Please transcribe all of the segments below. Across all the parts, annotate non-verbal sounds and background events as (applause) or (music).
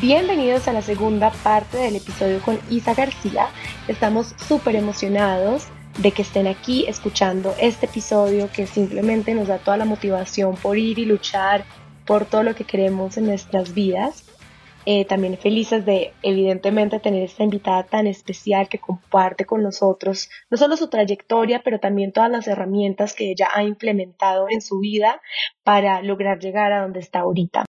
Bienvenidos a la segunda parte del episodio con Isa García. Estamos súper emocionados de que estén aquí escuchando este episodio que simplemente nos da toda la motivación por ir y luchar por todo lo que queremos en nuestras vidas. Eh, también felices de, evidentemente, tener esta invitada tan especial que comparte con nosotros no solo su trayectoria, pero también todas las herramientas que ella ha implementado en su vida para lograr llegar a donde está ahorita.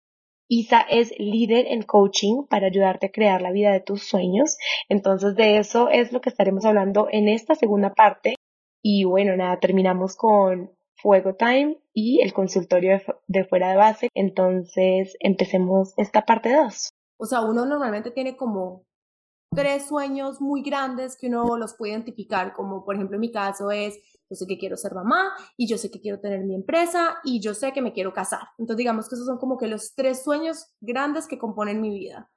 Isa es líder en coaching para ayudarte a crear la vida de tus sueños. Entonces de eso es lo que estaremos hablando en esta segunda parte. Y bueno, nada, terminamos con Fuego Time y el consultorio de, fuera de base. Entonces empecemos esta parte 2. O sea, uno normalmente tiene como tres sueños muy grandes que uno los puede identificar, como por ejemplo en mi caso es, yo sé que quiero ser mamá y yo sé que quiero tener mi empresa y yo sé que me quiero casar. Entonces digamos que esos son como que los tres sueños grandes que componen mi vida.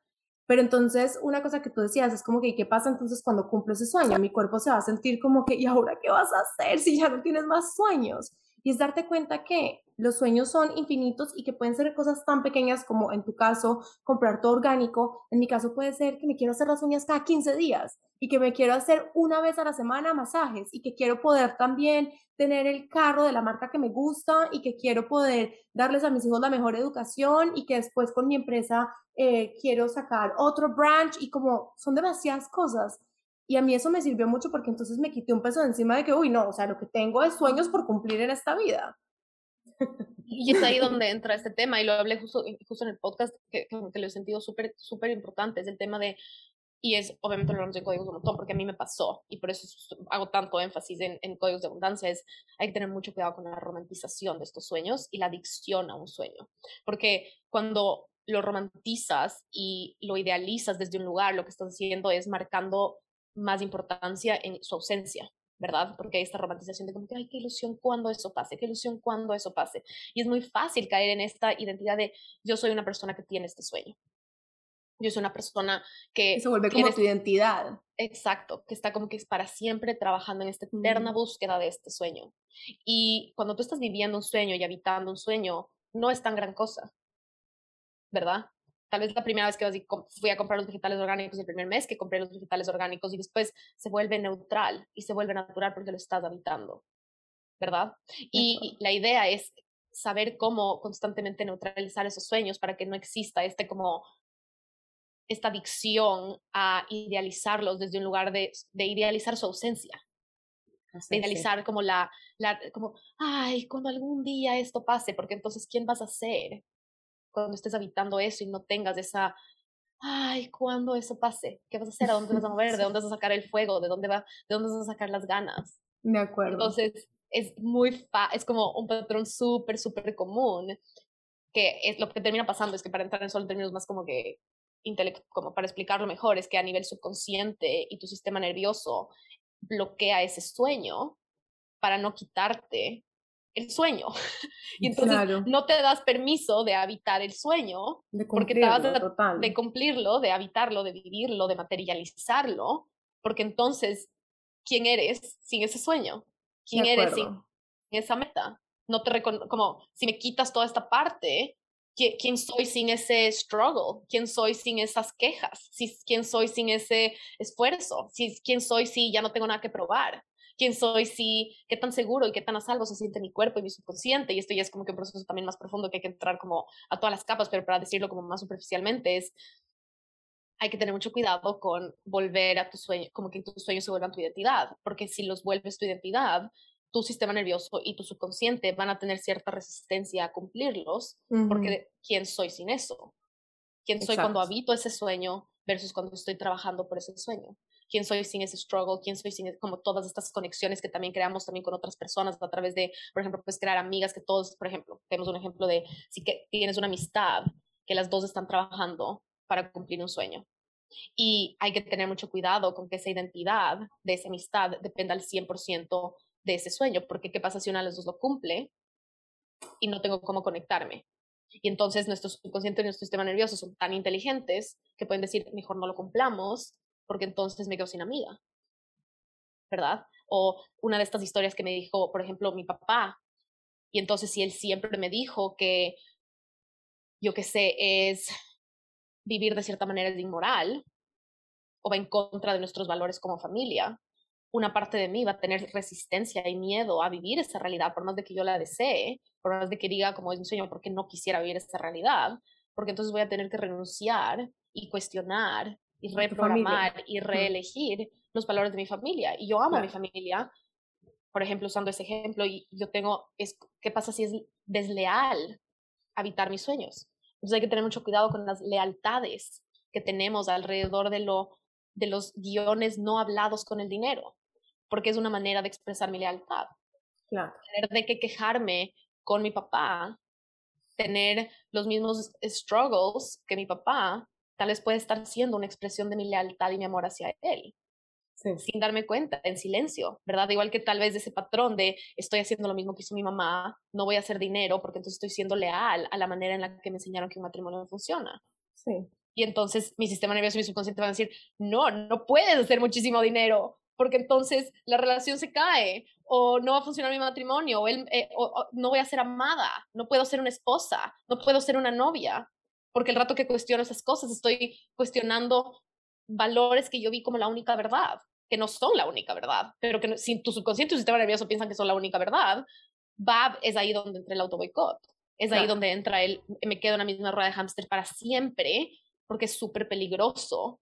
Pero entonces una cosa que tú decías es como que, ¿qué pasa entonces cuando cumplo ese sueño? Mi cuerpo se va a sentir como que, ¿y ahora qué vas a hacer si ya no tienes más sueños? Y es darte cuenta que los sueños son infinitos y que pueden ser cosas tan pequeñas como en tu caso comprar todo orgánico. En mi caso puede ser que me quiero hacer las uñas cada 15 días y que me quiero hacer una vez a la semana masajes y que quiero poder también tener el carro de la marca que me gusta y que quiero poder darles a mis hijos la mejor educación y que después con mi empresa eh, quiero sacar otro branch y como son demasiadas cosas. Y a mí eso me sirvió mucho porque entonces me quité un peso de encima de que, uy, no, o sea, lo que tengo es sueños por cumplir en esta vida. (laughs) Y es ahí donde entra este tema, y lo hablé justo, justo en el podcast, que, que lo he sentido súper, súper importante, es el tema de, y es, obviamente lo hablamos de códigos de un montón, porque a mí me pasó, y por eso hago tanto énfasis en, en códigos de abundancia, es, hay que tener mucho cuidado con la romantización de estos sueños y la adicción a un sueño, porque cuando lo romantizas y lo idealizas desde un lugar, lo que estás haciendo es marcando más importancia en su ausencia, ¿verdad? Porque hay esta romantización de como que, ay, qué ilusión cuando eso pase, qué ilusión cuando eso pase. Y es muy fácil caer en esta identidad de yo soy una persona que tiene este sueño. Yo soy una persona que... se vuelve como tu identidad. Exacto, que está como que es para siempre trabajando en esta eterna búsqueda de este sueño. Y cuando tú estás viviendo un sueño y habitando un sueño, no es tan gran cosa, ¿verdad? Tal vez la primera vez que fui a comprar los vegetales orgánicos el primer mes que compré los vegetales orgánicos y después se vuelve neutral y se vuelve natural porque lo estás habitando, ¿verdad? Y, la idea es saber cómo constantemente neutralizar esos sueños para que no exista este como esta adicción a idealizarlos desde un lugar de, de idealizar su ausencia. de idealizar como la, la, como, ay, cuando algún día esto pase, porque entonces, ¿quién vas a ser? Cuando estés habitando eso y no tengas esa, ay, ¿cuándo eso pase? ¿Qué vas a hacer? ¿A dónde vas a mover? ¿De (laughs) dónde vas a sacar el fuego? ¿De dónde, va, de dónde vas a sacar las ganas? De acuerdo. Entonces, es muy, fa es como un patrón súper, súper común, que es lo que termina pasando, es que para entrar en solo términos más como que como para explicarlo mejor, es que a nivel subconsciente y tu sistema nervioso bloquea ese sueño para no quitarte el sueño. (laughs) y entonces no te das permiso de habitar el sueño, de porque te vas de cumplirlo, de habitarlo, de vivirlo, de materializarlo, porque entonces, ¿quién eres sin ese sueño? ¿Quién eres sin esa meta? No te como si me quitas toda esta parte, ¿quién soy sin ese struggle? ¿Quién soy sin esas quejas? ¿Quién soy sin ese esfuerzo? ¿Quién soy si ya no tengo nada que probar? Quién soy, si, qué tan seguro y qué tan a salvo se siente mi cuerpo y mi subconsciente. Y esto ya es como que un proceso también más profundo que hay que entrar como a todas las capas, pero para decirlo como más superficialmente es, hay que tener mucho cuidado con volver a tu sueño, como que tus sueños se vuelvan tu identidad, porque si los vuelves tu identidad, tu sistema nervioso y tu subconsciente van a tener cierta resistencia a cumplirlos, porque ¿quién soy sin eso? ¿Quién soy cuando habito ese sueño versus cuando estoy trabajando por ese sueño? Quién soy sin ese struggle, quién soy sin como todas estas conexiones que también creamos también con otras personas a través de, por ejemplo, pues crear amigas que todos, por ejemplo, tenemos un ejemplo de si que tienes una amistad que las dos están trabajando para cumplir un sueño. Y hay que tener mucho cuidado con que esa identidad de esa amistad dependa al 100% de ese sueño, porque ¿qué pasa si una de las dos lo cumple y no tengo cómo conectarme? Y entonces nuestro subconsciente y nuestro sistema nervioso son tan inteligentes que pueden decir, mejor no lo cumplamos porque entonces me quedo sin amiga. ¿verdad? O una de estas historias que me dijo, por ejemplo, mi papá. Y entonces si él siempre me dijo que, yo qué sé, es vivir de cierta manera es inmoral o va en contra de nuestros valores como familia, una parte de mí va a tener resistencia y miedo a vivir esa realidad, por más de que yo la desee, por más de que diga como es mi sueño, porque no quisiera vivir esa realidad, porque entonces voy a tener que renunciar y cuestionar y reprogramar y reelegir los valores de mi familia. Y yo amo a mi familia, por ejemplo, usando ese ejemplo, y yo tengo, es, ¿qué pasa si es desleal habitar mis sueños? Entonces hay que tener mucho cuidado con las lealtades que tenemos alrededor de, lo, de los guiones no hablados con el dinero, porque es una manera de expresar mi lealtad. Claro. Tener de que quejarme con mi papá, tener los mismos struggles que mi papá, tal vez puede estar siendo una expresión de mi lealtad y mi amor hacia él. sin darme cuenta, en silencio, ¿verdad? Igual que tal vez ese patrón de estoy haciendo lo mismo que hizo mi mamá, no voy a hacer dinero porque entonces estoy siendo leal a la manera en la que me enseñaron que un matrimonio funciona. Sí. Y entonces mi sistema nervioso y mi subconsciente van a decir, no, no puedes hacer muchísimo dinero porque entonces la relación se cae o no va a funcionar mi matrimonio o, él, eh, o no voy a ser amada, no puedo ser una esposa, no puedo ser una novia porque el rato que cuestiono esas cosas estoy cuestionando valores que yo vi como la única verdad, que no son la única verdad, pero que si tu subconsciente y tu sistema nervioso piensan que son la única verdad, va, es ahí donde entra el auto boicot. Es ahí donde entra el, me quedo en la misma rueda de hámster para siempre, porque es súper peligroso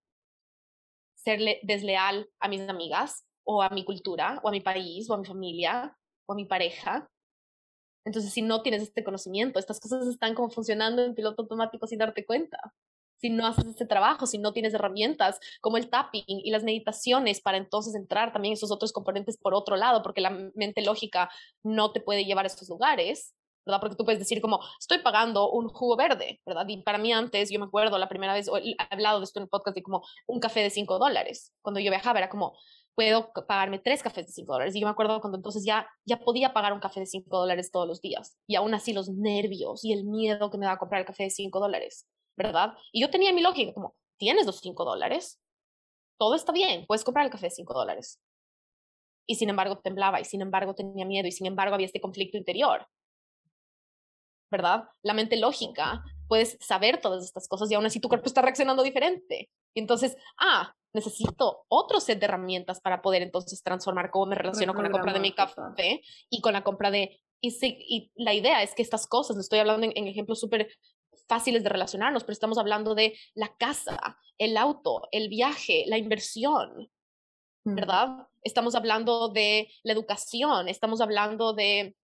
ser desleal a mis amigas, o a mi cultura, o a mi país, o a mi familia, o a mi pareja, entonces, si no tienes este conocimiento, estas cosas están como funcionando en piloto automático sin darte cuenta. Si no haces este trabajo, si no tienes herramientas como el tapping y las meditaciones para entonces entrar también esos otros componentes por otro lado, porque la mente lógica no te puede llevar a esos lugares, ¿verdad? Porque tú puedes decir como, estoy pagando un jugo verde, ¿verdad? Y para mí antes, yo me acuerdo la primera vez, he hablado de esto en el podcast, de como un café de 5 dólares. Cuando yo viajaba era como, puedo pagarme tres cafés de cinco dólares. Y yo me acuerdo cuando entonces ya, ya podía pagar un café de cinco dólares todos los días. Y aún así los nervios y el miedo que me daba comprar el café de cinco dólares, ¿verdad? Y yo tenía mi lógica como, tienes los cinco dólares, todo está bien, puedes comprar el café de cinco dólares. Y sin embargo temblaba, y sin embargo tenía miedo, y sin embargo había este conflicto interior. ¿Verdad? La mente lógica, puedes saber todas estas cosas y aún así tu cuerpo está reaccionando diferente. Y entonces, ah, necesito otro set de herramientas para poder entonces transformar cómo me relaciono con la compra de mi café y con la compra de... Y, y la idea es que estas cosas, estoy hablando en, ejemplos súper fáciles de relacionarnos, pero estamos hablando de la casa, el auto, el viaje, la inversión, ¿verdad? Estamos hablando de la educación, estamos hablando de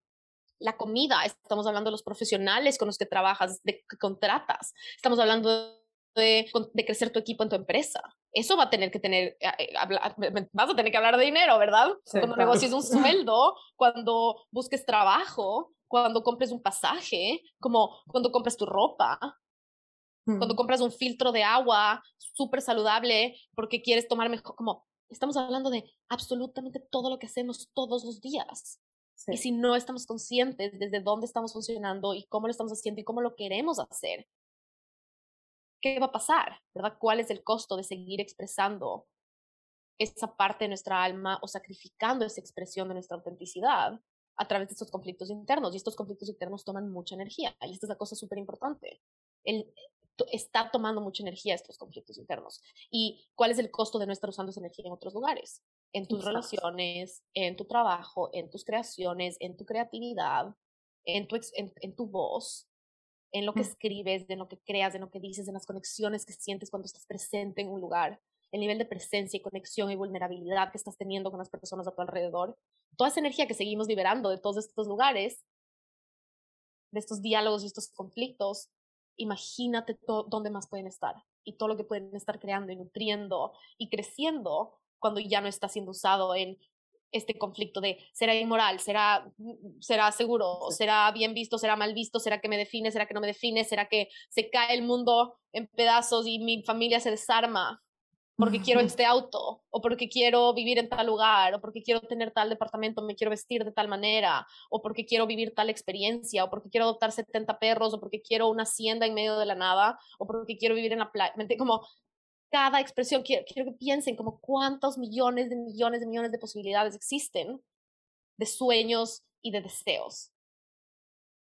la comida, estamos hablando de los profesionales con los que trabajas, de que contratas, estamos hablando de, de, crecer tu equipo en tu empresa. Eso va a tener que tener, eh, eh, vas a tener que hablar de dinero, ¿verdad? cuando negocies un (laughs) sueldo, cuando busques trabajo, cuando compres un pasaje, como cuando compres tu ropa, cuando mm. compras un filtro de agua súper saludable porque quieres tomar mejor, como estamos hablando de absolutamente todo lo que hacemos todos los días. Y si no estamos conscientes desde dónde estamos funcionando y cómo lo estamos haciendo y cómo lo queremos hacer, ¿qué va a pasar? ¿Verdad? ¿Cuál es el costo de seguir expresando esa parte de nuestra alma o sacrificando esa expresión de nuestra autenticidad a través de estos conflictos internos? Y estos conflictos internos toman mucha energía. Y esta es la cosa súper importante. El, está tomando mucha energía estos conflictos internos. ¿Y cuál es el costo de no estar usando esa energía en otros lugares? En tus relaciones, en tu trabajo, en tus creaciones, en tu creatividad, en tu, en tu voz, en lo que escribes, en lo que creas, en lo que dices, en las conexiones que sientes cuando estás presente en un lugar, el nivel de presencia y conexión y vulnerabilidad que estás teniendo con las personas a tu alrededor, toda esa energía que seguimos liberando de todos estos lugares, de estos diálogos y estos conflictos, imagínate dónde más pueden estar y todo lo que pueden estar creando y nutriendo y creciendo cuando ya no está siendo usado en este conflicto de será inmoral, será, mm, será seguro, será bien visto, será mal visto, será que me define, será que no me define, será que se cae el mundo en pedazos y mi familia se desarma porque quiero (laughs) este auto, o porque quiero vivir en tal lugar, o porque quiero tener tal departamento, me quiero vestir de tal manera, o porque quiero vivir tal experiencia, o porque quiero adoptar 70 perros, o porque quiero una hacienda en medio de la nada, o porque quiero vivir en la playa, como cada expresión, quiero, quiero que piensen como cuántos millones de millones de millones de posibilidades existen de sueños y de deseos.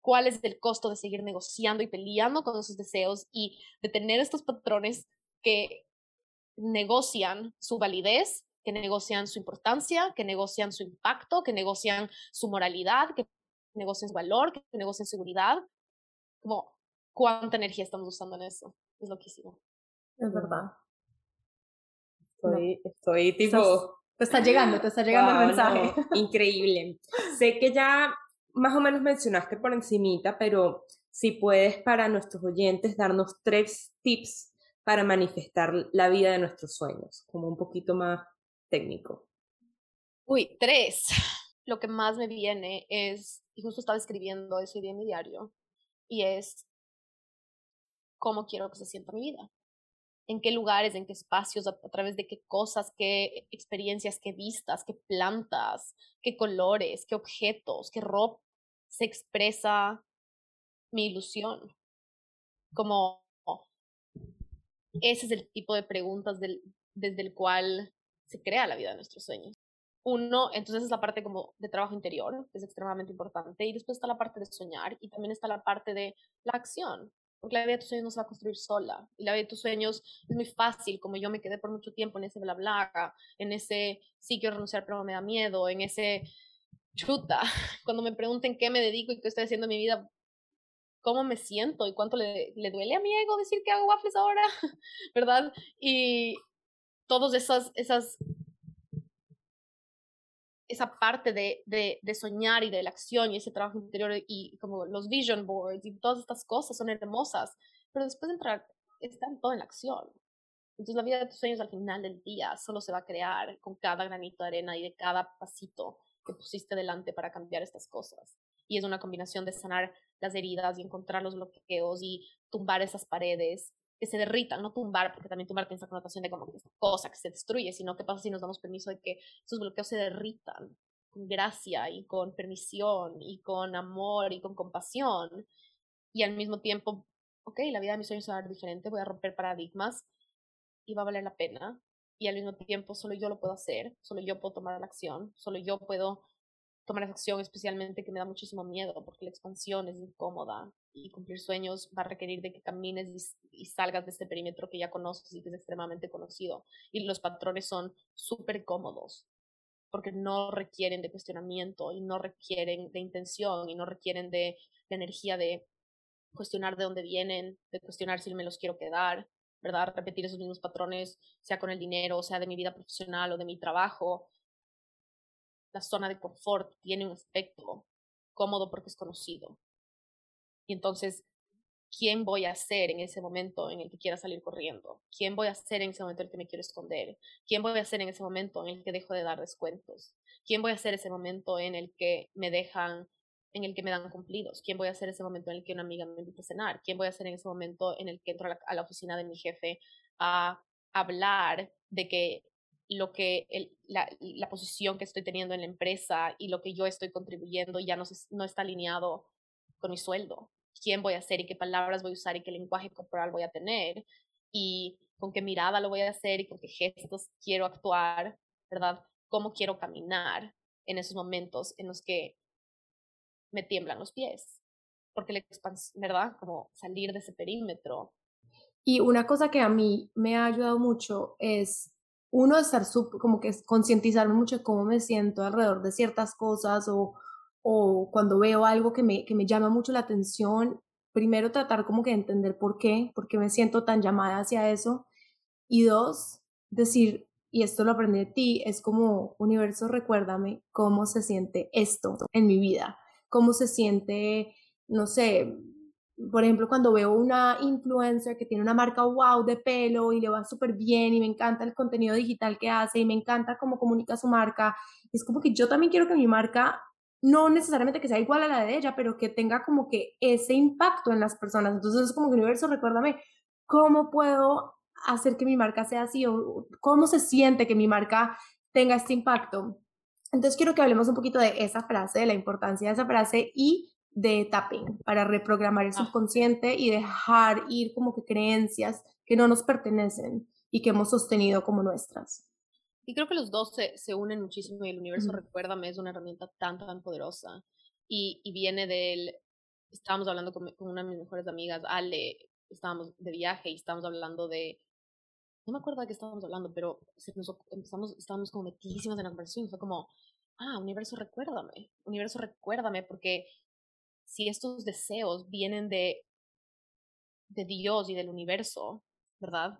¿Cuál es el costo de seguir negociando y peleando con esos deseos y de tener estos patrones que negocian su validez, que negocian su importancia, que negocian su impacto, que negocian su moralidad, que negocian su valor, que negocian seguridad? Como, ¿cuánta energía estamos usando en eso? Es loquísimo. Es verdad. Estoy, estoy tipo... te está llegando, te está llegando el mensaje. (laughs) increíble. sé que ya más o menos mencionaste por encimita, pero si puedes para nuestros oyentes darnos tres tips para manifestar la vida de nuestros sueños, como un poquito más técnico. Uy, tres. Lo que más me viene es, y justo estaba escribiendo ese día en mi diario, y es cómo quiero que se sienta mi vida en qué lugares, en qué espacios, a, través de qué cosas, qué experiencias, qué vistas, qué plantas, qué colores, qué objetos, qué ropa se expresa mi ilusión. Como ese es el tipo de preguntas desde el cual se crea la vida de nuestros sueños. Uno, entonces es la parte como de trabajo interior, que es extremadamente importante, y después está la parte de soñar y también está la parte de la acción, porque la vida de tus sueños no se va a construir sola. Y la vida de tus sueños es muy fácil, como yo me quedé por mucho tiempo en ese bla bla, en ese sí quiero renunciar pero me da miedo, en ese chuta. (laughs) Cuando me pregunten qué me dedico y qué estoy haciendo en mi vida, cómo me siento y cuánto le, le duele a mi ego decir que hago waffles ahora, (laughs) ¿verdad? Y todas esas, esas esa parte de, de, soñar y de la acción y ese trabajo interior y como los vision boards y todas estas cosas son hermosas, pero después de entrar, están todo en la acción. Entonces la vida de tus sueños al final del día solo se va a crear con cada granito de arena y de cada pasito que pusiste delante para cambiar estas cosas. Y es una combinación de sanar las heridas y encontrar los bloqueos y tumbar esas paredes que se derritan, no tumbar, porque también tumbar tiene esa connotación de como que esta cosa que se destruye, sino que pasa si nos damos permiso de que esos bloqueos se derritan con gracia y con permisión y con amor y con compasión. Y al mismo tiempo, ok, la vida de mis sueños va a ser diferente, voy a romper paradigmas y va a valer la pena. Y al mismo tiempo, solo yo lo puedo hacer, solo yo puedo tomar la acción, solo yo puedo tomar acción, especialmente que me da muchísimo miedo, porque la expansión es incómoda y cumplir sueños va a requerir de que camines y, salgas de este perímetro que ya conoces y que es extremadamente conocido. Y los patrones son súper cómodos, porque no requieren de cuestionamiento y no requieren de intención y no requieren de la energía de cuestionar de dónde vienen, de cuestionar si me los quiero quedar, ¿verdad? Repetir esos mismos patrones, sea con el dinero, sea de mi vida profesional o de mi trabajo, la zona de confort tiene un aspecto cómodo porque es conocido. Y entonces, ¿quién voy a ser en ese momento en el que quiera salir corriendo? ¿Quién voy a ser en ese momento en el que me quiero esconder? ¿Quién voy a ser en ese momento en el que dejo de dar descuentos? ¿Quién voy a ser ese momento en el que me dejan, en el que me dan cumplidos? ¿Quién voy a ser ese momento en el que una amiga me invita a cenar? ¿Quién voy a ser en ese momento en el que entro a la oficina de mi jefe a hablar de que lo que la, posición que estoy teniendo en la empresa y lo que yo estoy contribuyendo ya no, no está alineado con mi sueldo. ¿Quién voy a ser y qué palabras voy a usar y qué lenguaje corporal voy a tener? Y con qué mirada lo voy a hacer y con qué gestos quiero actuar, ¿verdad? ¿Cómo quiero caminar en esos momentos en los que me tiemblan los pies? Porque la expansión, ¿verdad? Como salir de ese perímetro. Y una cosa que a mí me ha ayudado mucho es uno estar como que concientizarme mucho de cómo me siento alrededor de ciertas cosas o, o cuando veo algo que me, que me llama mucho la atención, primero tratar como que entender por qué, por qué me siento tan llamada hacia eso. Y dos, decir, y esto lo aprendí de ti, es como, universo, recuérdame cómo se siente esto en mi vida, cómo se siente, no sé, por ejemplo, cuando veo una influencer que tiene una marca wow de pelo y le va súper bien y me encanta el contenido digital que hace y me encanta cómo comunica su marca, es como que yo también quiero que mi marca no necesariamente que sea igual a la de ella, pero que tenga como que ese impacto en las personas. Entonces es como que universo, recuérdame cómo puedo hacer que mi marca sea así o cómo se siente que mi marca tenga este impacto. Entonces quiero que hablemos un poquito de esa frase, de la importancia de esa frase y de tapping para reprogramar el ah. subconsciente y dejar ir como que creencias que no nos pertenecen y que hemos sostenido como nuestras. Y creo que los dos se, se unen muchísimo y el universo, Ujú. recuérdame, es una herramienta tan, tan poderosa. Y, y viene del, estábamos hablando con, con una de mis mejores amigas, Ale, estábamos de viaje y estábamos hablando de, no me acuerdo de qué estábamos hablando, pero se nos empezamos, estábamos como metidísimas en la conversación y fue como, ah, universo, recuérdame, universo, recuérdame, porque si estos deseos vienen de, de Dios y del universo, ¿verdad?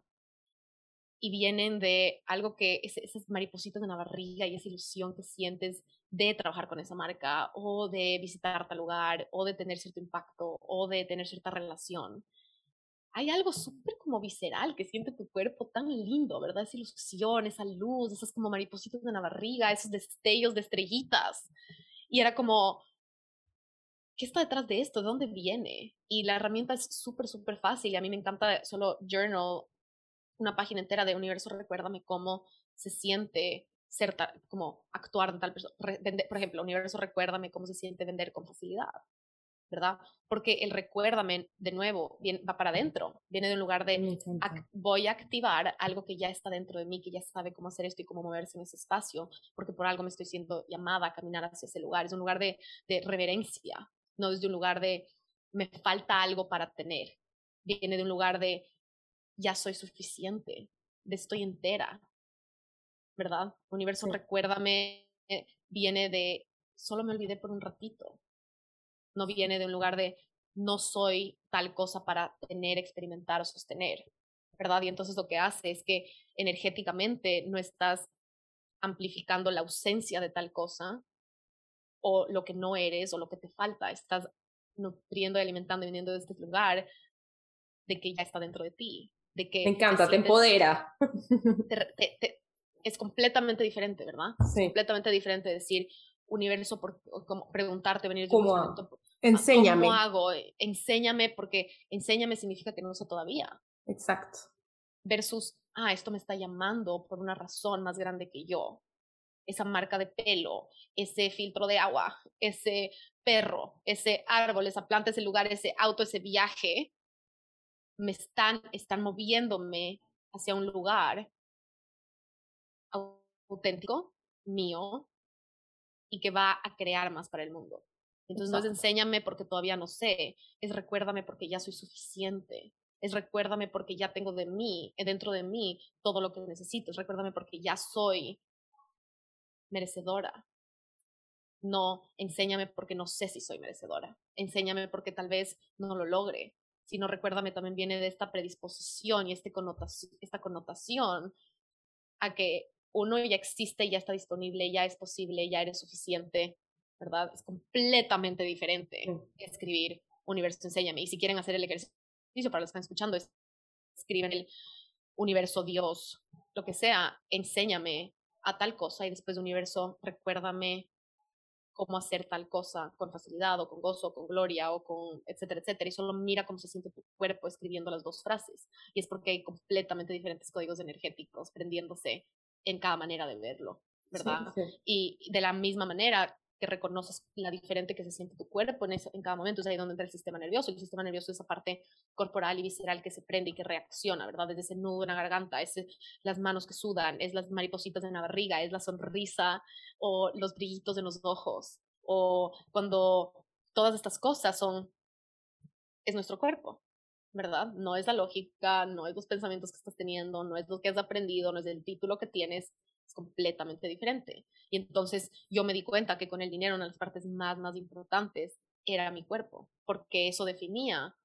y vienen de algo que es, esas maripositas en la barriga y esa ilusión que sientes de trabajar con esa marca o de visitar tal lugar o de tener cierto impacto o de tener cierta relación. Hay algo súper como visceral que siente tu cuerpo tan lindo, ¿verdad? Esa ilusión, esa luz, esas como maripositas en la barriga, esos destellos de estrellitas. Y era como, ¿qué está detrás de esto? ¿De dónde viene? Y la herramienta es súper, súper fácil. Y a mí me encanta solo journal una página entera de universo, recuérdame cómo se siente ser tal, como actuar de tal persona. Por ejemplo, universo, recuérdame cómo se siente vender con facilidad, ¿verdad? Porque el recuérdame, de nuevo, viene, va para adentro, viene de un lugar de voy a activar algo que ya está dentro de mí, que ya sabe cómo hacer esto y cómo moverse en ese espacio, porque por algo me estoy siendo llamada a caminar hacia ese lugar. Es un lugar de, de reverencia, no desde un lugar de me falta algo para tener. Viene de un lugar de ya soy suficiente, de estoy entera, ¿verdad? Universo, Sí. recuérdame, eh, viene de solo me olvidé por un ratito. No viene de un lugar de no soy tal cosa para tener, experimentar o sostener, ¿verdad? Y entonces lo que hace es que energéticamente no estás amplificando la ausencia de tal cosa o lo que no eres o lo que te falta, estás nutriendo y alimentando y viniendo de este lugar de que ya está dentro de ti, de que Me encanta, te sientes- empodera. (laughs) te- te- te- es completamente diferente, ¿verdad? Sí. Completamente diferente decir universo, por, como preguntarte, venir de ¿Cómo un momento, Enséñame. ¿Cómo hago? Enséñame, porque enséñame significa que no sé todavía. Exacto. Versus, ah, esto me está llamando por una razón más grande que yo. Esa marca de pelo, ese filtro de agua, ese perro, ese árbol, esa planta, ese lugar, ese auto, ese viaje, me están, están moviéndome hacia un lugar auténtico, mío, y que va a crear más para el mundo. Entonces no es enséñame porque todavía no sé, es recuérdame porque ya soy suficiente, es recuérdame porque ya tengo de mí, eh, dentro de mí, todo lo que necesito, es recuérdame porque ya soy merecedora. No, enséñame porque no sé si soy merecedora, enséñame porque tal vez no lo logre, sino recuérdame también viene de esta predisposición y este connotación, esta connotación a que uno ya existe, ya está disponible, ya es posible, ya eres suficiente, ¿verdad? Es completamente diferente Sí. escribir universo, enséñame. Y si quieren hacer el ejercicio, para los que están escuchando, es, escriben el universo, Dios, lo que sea, enséñame a tal cosa y después universo, recuérdame cómo hacer tal cosa con facilidad o con gozo, o con gloria o con etcétera, etcétera. Y solo mira cómo se siente tu cuerpo escribiendo las dos frases. Y es porque hay completamente diferentes códigos energéticos prendiéndose en cada manera de verlo, ¿verdad? Sí, sí. Y de la misma manera que reconoces la diferente que se siente tu cuerpo en, cada momento, es ahí donde entra el sistema nervioso. El sistema nervioso es esa parte corporal y visceral que se prende y que reacciona, ¿verdad? Desde ese nudo en la garganta, es las manos que sudan, es las maripositas en la barriga, es la sonrisa o los brillitos en los ojos, o cuando todas estas cosas son, es nuestro cuerpo, ¿verdad? No es la lógica, no es los pensamientos que estás teniendo, no es lo que has aprendido, no es el título que tienes, completamente diferente. Y entonces yo me di cuenta que con el dinero una de las partes más, más importantes era mi cuerpo, porque eso definía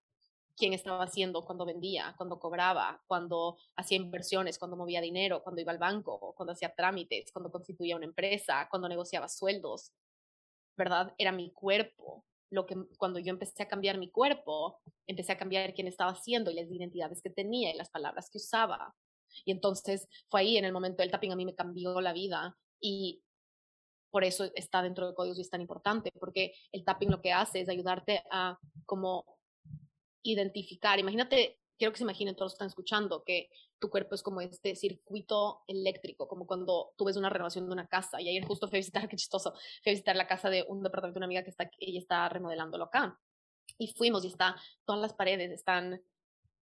quién estaba haciendo cuando vendía, cuando cobraba, cuando hacía inversiones, cuando movía dinero, cuando iba al banco, cuando hacía trámites, cuando constituía una empresa, cuando negociaba sueldos, ¿verdad? Era mi cuerpo. Lo que cuando yo empecé a cambiar mi cuerpo, empecé a cambiar quién estaba haciendo y las identidades que tenía y las palabras que usaba. Y entonces fue ahí en el momento del tapping a mí me cambió la vida y por eso está dentro de códigos y es tan importante, porque el tapping lo que hace es ayudarte a como identificar, imagínate, quiero que se imaginen todos los que están escuchando, que tu cuerpo es como este circuito eléctrico, como cuando tú ves una renovación de una casa, y ayer justo fui a visitar, (laughs) qué chistoso, fui a visitar la casa de un departamento de una amiga que está ella está remodelándolo acá, y fuimos y está, todas las paredes están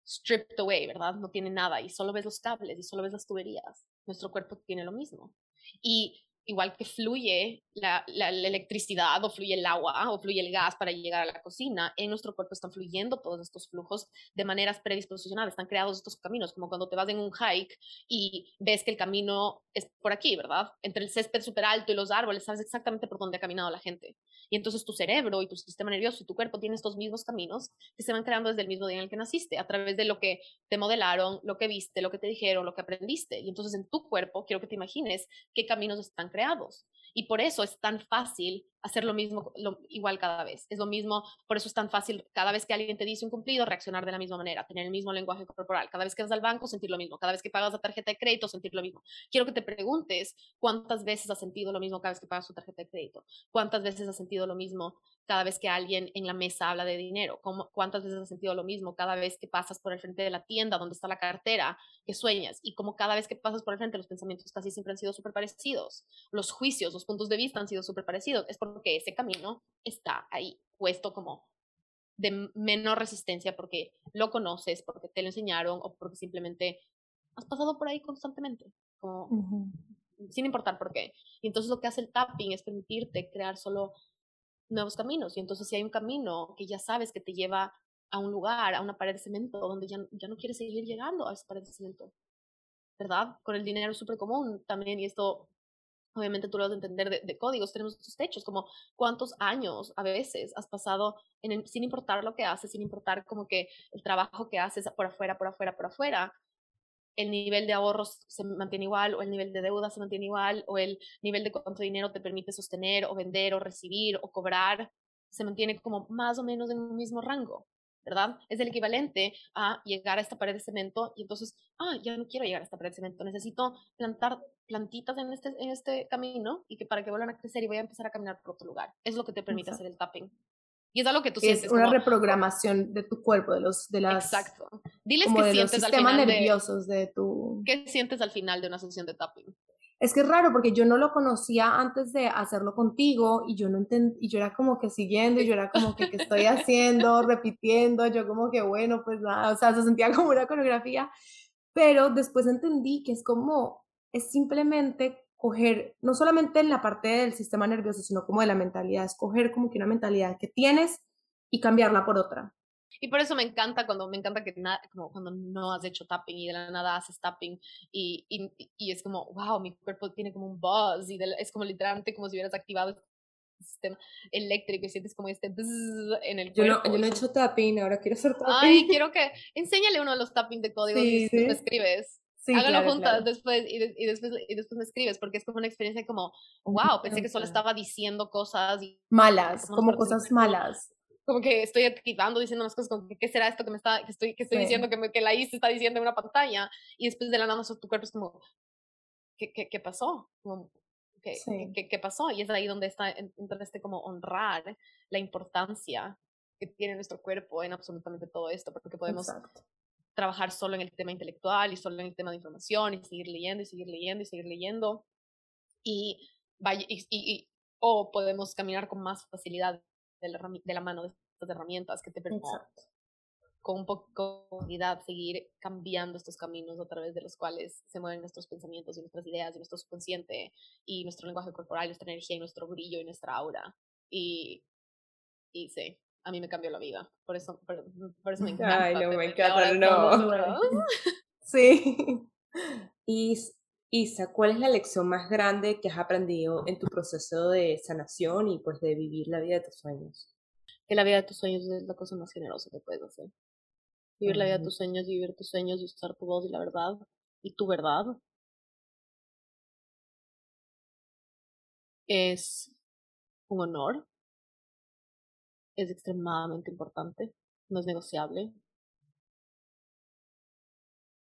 stripped away, ¿verdad? No tiene nada y solo ves los cables y solo ves las tuberías. Nuestro cuerpo tiene lo mismo. Y igual que fluye la, la, electricidad o fluye el agua o fluye el gas para llegar a la cocina, en nuestro cuerpo están fluyendo todos estos flujos de maneras predisposicionadas, están creados estos caminos, como cuando te vas en un hike y ves que el camino es por aquí, ¿verdad? Entre el césped súper alto y los árboles, sabes exactamente por dónde ha caminado la gente. Y entonces tu cerebro y tu sistema nervioso y tu cuerpo tienen estos mismos caminos que se van creando desde el mismo día en el que naciste, a través de lo que te modelaron, lo que viste, lo que te dijeron, lo que aprendiste. Y entonces en tu cuerpo quiero que te imagines qué caminos están creados. Y por eso es tan fácil hacer lo mismo lo, igual cada vez. Es lo mismo, por eso es tan fácil cada vez que alguien te dice un cumplido, reaccionar de la misma manera, tener el mismo lenguaje corporal. Cada vez que vas al banco, sentir lo mismo. Cada vez que pagas la tarjeta de crédito, sentir lo mismo. Quiero que te preguntes cuántas veces has sentido lo mismo cada vez que pagas tu tarjeta de crédito. Cuántas veces has sentido lo mismo cada vez que alguien en la mesa habla de dinero? ¿Cuántas veces has sentido lo mismo cada vez que pasas por el frente de la tienda donde está la cartera que sueñas? Y como cada vez que pasas por el frente los pensamientos casi siempre han sido súper parecidos. Los juicios, los puntos de vista han sido súper parecidos. Es porque ese camino está ahí puesto como de menor resistencia porque lo conoces, porque te lo enseñaron o porque simplemente has pasado por ahí constantemente, como, sin importar por qué. Y entonces lo que hace el tapping es permitirte crear solo nuevos caminos. Y entonces si hay un camino que ya sabes que te lleva a un lugar, a una pared de cemento, donde ya, ya no quieres seguir llegando a esa pared de cemento, ¿verdad? Con el dinero súper común también, y esto obviamente tú lo vas a entender de, códigos, tenemos estos techos, como cuántos años a veces has pasado sin importar lo que haces, sin importar como que el trabajo que haces por afuera, por afuera, por afuera, el nivel de ahorros se mantiene igual, o el nivel de deuda se mantiene igual, o el nivel de cuánto dinero te permite sostener, o vender, o recibir, o cobrar, se mantiene como más o menos en un mismo rango, ¿verdad? Es el equivalente a llegar a esta pared de cemento y entonces, ah, ya no quiero llegar a esta pared de cemento, necesito plantar plantitas en este, en este camino y que para que vuelvan a crecer y voy a empezar a caminar por otro lugar. Es lo que te permite hacer el tapping. Y es algo que tú sientes. Es una reprogramación de tu cuerpo, de los de las. Exacto. Diles qué sientes al final. nerviosos de, tu. ¿Qué sientes al final de una sesión de tapping? Es que es raro porque yo no lo conocía antes de hacerlo contigo y yo no entendí, y yo era como que siguiendo y yo era como que, ¿qué estoy haciendo? (laughs) repitiendo, yo como que bueno, pues nada, o sea, se sentía como una coreografía, pero después entendí que es como, es simplemente coger, no solamente en la parte del sistema nervioso, sino como de la mentalidad, escoger como que una mentalidad que tienes y cambiarla por otra. Y por eso me encanta cuando me encanta que nada, como cuando no has hecho tapping y de la nada haces tapping y, y, y es como, wow, mi cuerpo tiene como un buzz y es como literalmente como si hubieras activado el sistema eléctrico y sientes como este en el cuerpo. Yo no, yo no he hecho tapping, ahora quiero hacer tapping. Ay, quiero que enséñale uno de los tapping de código y sí. escribes. Sí, Hágalo juntas después y, y, después y después me escribes porque es como una experiencia como, wow, pensé que solo estaba diciendo cosas malas, como cosas malas. Como que estoy activando, diciendo unas cosas como, ¿qué será esto que me está, que estoy, que estoy diciendo, que, me, que la IS está diciendo en una pantalla? Y después de la nada tu cuerpo es como, ¿qué, qué, qué pasó? Como, ¿qué, ¿qué, ¿qué, pasó? Y es ahí donde está, entonces este como honrar la importancia que tiene nuestro cuerpo en absolutamente todo esto, porque podemos Exacto trabajar solo en el tema intelectual y solo en el tema de información y seguir leyendo y seguir leyendo y seguir leyendo. Y, vaya, y, y, o podemos caminar con más facilidad de la, de la mano de estas herramientas que te permiten con un poco de unidad seguir cambiando estos caminos a través de los cuales se mueven nuestros pensamientos y nuestras ideas y nuestro subconsciente y nuestro lenguaje corporal, nuestra energía y nuestro brillo y nuestra aura. Y, y sí, a mí me cambió la vida. Por eso, por, por eso me (laughs) encanta. Ay, no, me encanta, no. (laughs) sí. (laughs) Y, Isa, ¿cuál es la lección más grande que has aprendido en tu proceso de sanación y pues de vivir la vida de tus sueños? Que la vida de tus sueños es la cosa más generosa que puedes hacer. Vivir la vida de tus sueños, vivir tus sueños y usar tu voz y la verdad y tu verdad. Es un honor. Es extremadamente importante, no es negociable.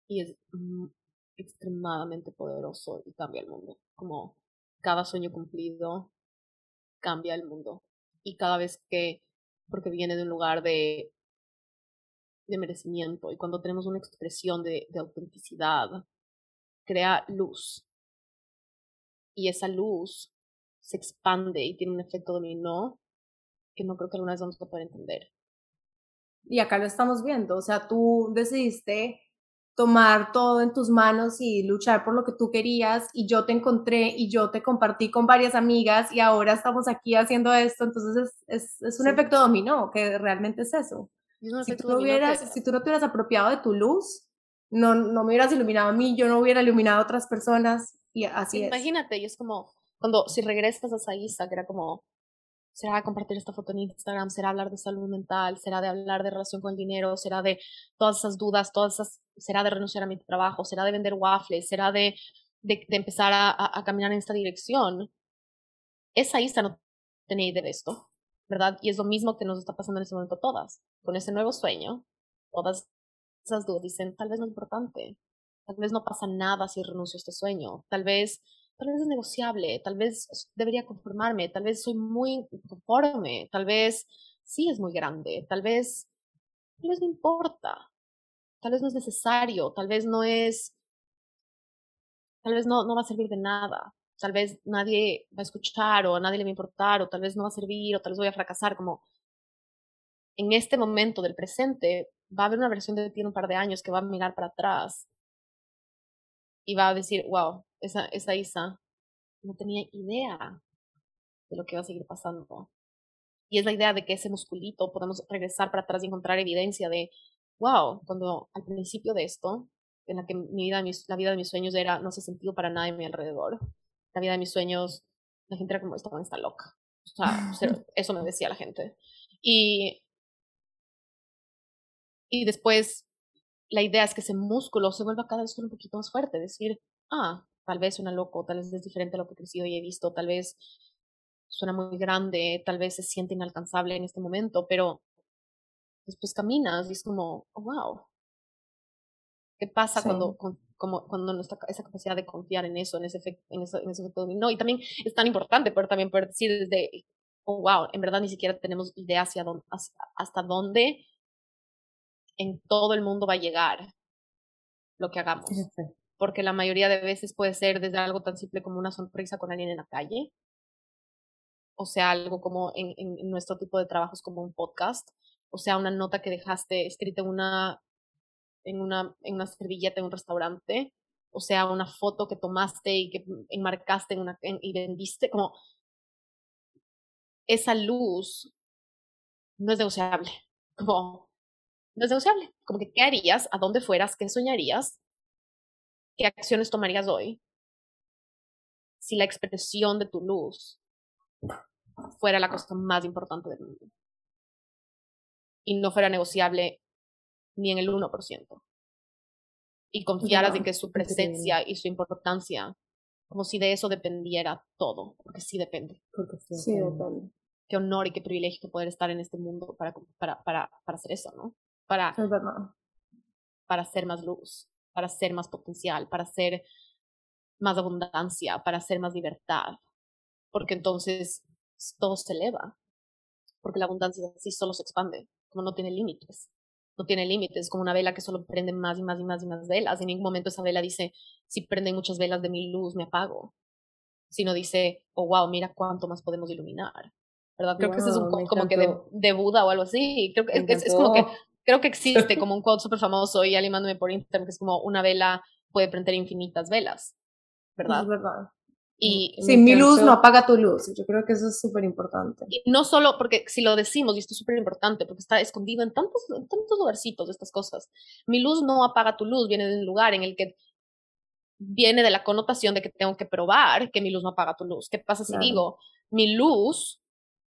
Y es mm, extremadamente poderoso y cambia el mundo. Como cada sueño cumplido cambia el mundo y cada vez que, porque viene de un lugar de, de merecimiento y cuando tenemos una expresión de, de autenticidad, crea luz y esa luz se expande y tiene un efecto dominó que no creo que alguna vez vamos a poder entender. Y acá lo estamos viendo, o sea, tú decidiste tomar todo en tus manos y luchar por lo que tú querías y yo te encontré y yo te compartí con varias amigas y ahora estamos aquí haciendo esto, entonces es, es, es un efecto dominó, que realmente es eso. Si tú, hubieras, si tú no te hubieras apropiado de tu luz, no, no me hubieras iluminado a mí, yo no hubiera iluminado a otras personas y así Imagínate, es. Imagínate, y es como cuando si regresas a esa isla, que era como será compartir esta foto en Instagram, será hablar de salud mental, será de hablar de relación con el dinero, será de todas esas dudas, todas esas, será de renunciar a mi trabajo, será de vender waffles, será de, de, empezar a, a, caminar en esta dirección. Esa Isa no tenía de esto, ¿verdad? Y es lo mismo que nos está pasando en este momento todas. Con ese nuevo sueño, todas esas dudas dicen, tal vez no es importante, tal vez no pasa nada si renuncio a este sueño, tal vez tal vez es negociable, tal vez debería conformarme, tal vez soy muy conforme, tal vez sí es muy grande, tal vez, tal vez no importa, tal vez no es necesario, tal vez no es, tal vez no, no va a servir de nada, tal vez nadie va a escuchar o a nadie le va a importar o tal vez no va a servir o tal vez voy a fracasar, como en este momento del presente va a haber una versión de ti en un par de años que va a mirar para atrás y va a decir, wow, esa, esa Isa no tenía idea de lo que iba a seguir pasando. Y es la idea de que ese musculito podemos regresar para atrás y encontrar evidencia de, wow, cuando al principio de esto, en la que mi vida, la vida de mis sueños era, no hace sentido para nadie a mi alrededor. La vida de mis sueños, la gente era como, esta está loca. O sea, (laughs) eso me decía la gente. Y, y después, la idea es que ese músculo se vuelva cada vez un poquito más fuerte. Decir, ah, tal vez suena loco, tal vez es diferente a lo que he crecido y he visto, tal vez suena muy grande, tal vez se siente inalcanzable en este momento, pero después caminas y es como, oh, wow. ¿Qué pasa cuando, como, cuando nuestra, esa capacidad de confiar en eso, en ese efecto, en, ese efecto no, y también es tan importante poder también poder decir desde, oh, wow, en verdad ni siquiera tenemos idea hacia dónde, hasta dónde en todo el mundo va a llegar lo que hagamos. Porque la mayoría de veces puede ser desde algo tan simple como una sonrisa con alguien en la calle, o sea, algo como en, en, nuestro tipo de trabajos como un podcast, o sea, una nota que dejaste escrita en una, en una, en una servilleta en un restaurante, o sea, una foto que tomaste y que enmarcaste en una, y vendiste, como esa luz no es negociable, (laughs) como no es negociable, como que qué harías, a dónde fueras, qué soñarías, ¿Qué acciones tomarías hoy si la expresión de tu luz fuera la cosa más importante del mundo? Y no fuera negociable ni en el 1%. Y confiaras en que su presencia y su importancia, como si de eso dependiera todo, porque sí depende. Porque sí, depende. Qué honor y qué privilegio poder estar en este mundo para, para, para, para hacer eso, ¿no? Para, para hacer más luz para ser más potencial, para ser más abundancia, para ser más libertad, porque entonces todo se eleva, porque la abundancia así solo se expande, como no tiene límites, no tiene límites, como una vela que solo prende más y más y más y más velas, en ningún momento esa vela dice, si prenden muchas velas de mi luz, me apago, sino dice, oh wow, mira cuánto más podemos iluminar. ¿verdad? Creo que ese es un como que de, Buda o algo así. Creo que es, es, como que creo que existe (laughs) como un quote súper famoso y alimándome por Instagram, que es como una vela puede prender infinitas velas, ¿verdad? Es verdad. Y sí, mi luz no apaga tu luz. Yo creo que eso es súper importante. Y no solo porque si lo decimos, y esto es súper importante, porque está escondido en tantos, en tantos lugarcitos de estas cosas. Mi luz no apaga tu luz, viene de un lugar en el que viene de la connotación de que tengo que probar que mi luz no apaga tu luz. ¿Qué pasa si digo, mi luz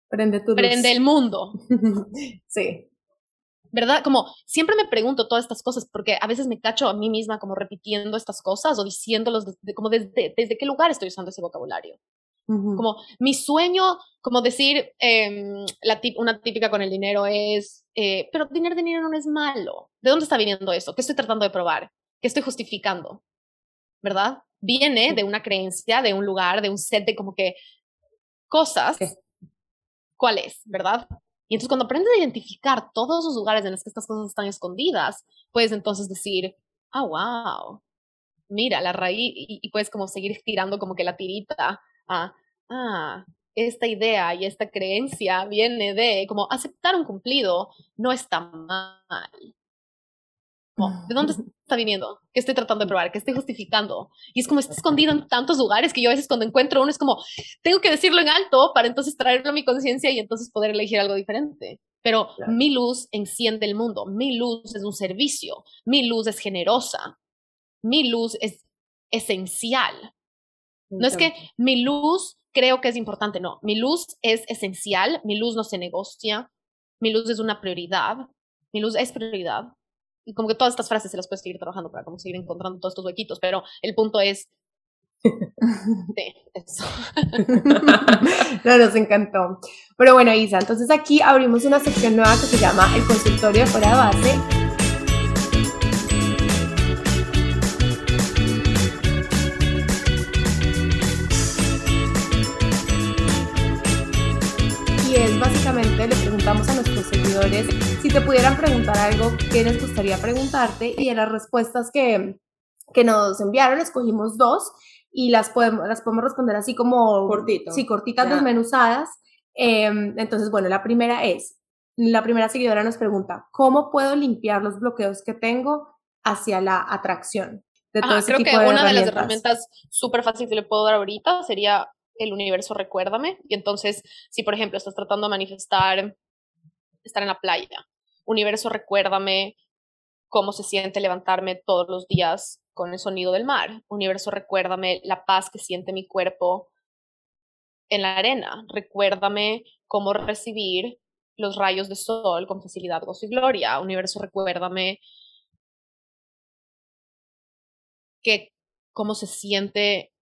prende tu prende el mundo? (laughs) sí. ¿Verdad? Como siempre me pregunto todas estas cosas porque a veces me cacho a mí misma como repitiendo estas cosas o diciéndolos como desde, desde qué lugar estoy usando ese vocabulario. Como mi sueño, como decir, eh, la una típica con el dinero es, eh, pero tener dinero no es malo. ¿De dónde está viniendo eso? ¿Qué estoy tratando de probar? ¿Qué estoy justificando? ¿Verdad? Viene de una creencia, de un lugar, de un set de como que cosas. ¿Cuál es? ¿Verdad? Y entonces cuando aprendes a identificar todos los lugares en los que estas cosas están escondidas, puedes entonces decir, ah, wow, mira la raíz, y, puedes como seguir tirando como que la tirita a, ah, esta idea y esta creencia viene de como aceptar un cumplido no está mal. ¿De dónde está viniendo? ¿Qué estoy tratando de probar? ¿Qué estoy justificando? Y es como está escondido en tantos lugares que yo a veces cuando encuentro uno es como, tengo que decirlo en alto para entonces traerlo a mi conciencia y entonces poder elegir algo diferente. Pero mi luz enciende el mundo, mi luz es un servicio, mi luz es generosa, mi luz es esencial. No es que mi luz creo que es importante, no, mi luz es esencial, mi luz no se negocia, mi luz es una prioridad, mi luz es prioridad. Y como que todas estas frases se las puedes seguir trabajando para como seguir encontrando todos estos huequitos, pero el punto es (laughs) Sí, eso. (laughs) no, nos encantó. Pero bueno, Isa, entonces aquí abrimos una sección nueva que se llama el consultorio de fuera de base preguntamos a nuestros seguidores si te pudieran preguntar algo, ¿qué les gustaría preguntarte? Y de las respuestas que, que nos enviaron, escogimos dos y las podemos, las podemos responder así como... Cortito. Sí, cortitas, desmenuzadas. Em, entonces, bueno, la primera es, la primera seguidora nos pregunta, ¿cómo puedo limpiar los bloqueos que tengo hacia la atracción? De todo creo que una de las herramientas súper fáciles que le puedo dar ahorita sería el universo recuérdame. Y entonces, si por ejemplo estás tratando de manifestar estar en la playa, universo recuérdame cómo se siente levantarme todos los días con el sonido del mar. Universo recuérdame la paz que siente mi cuerpo en la arena. Recuérdame cómo recibir los rayos de sol con facilidad, gozo y gloria. Universo recuérdame que cómo se siente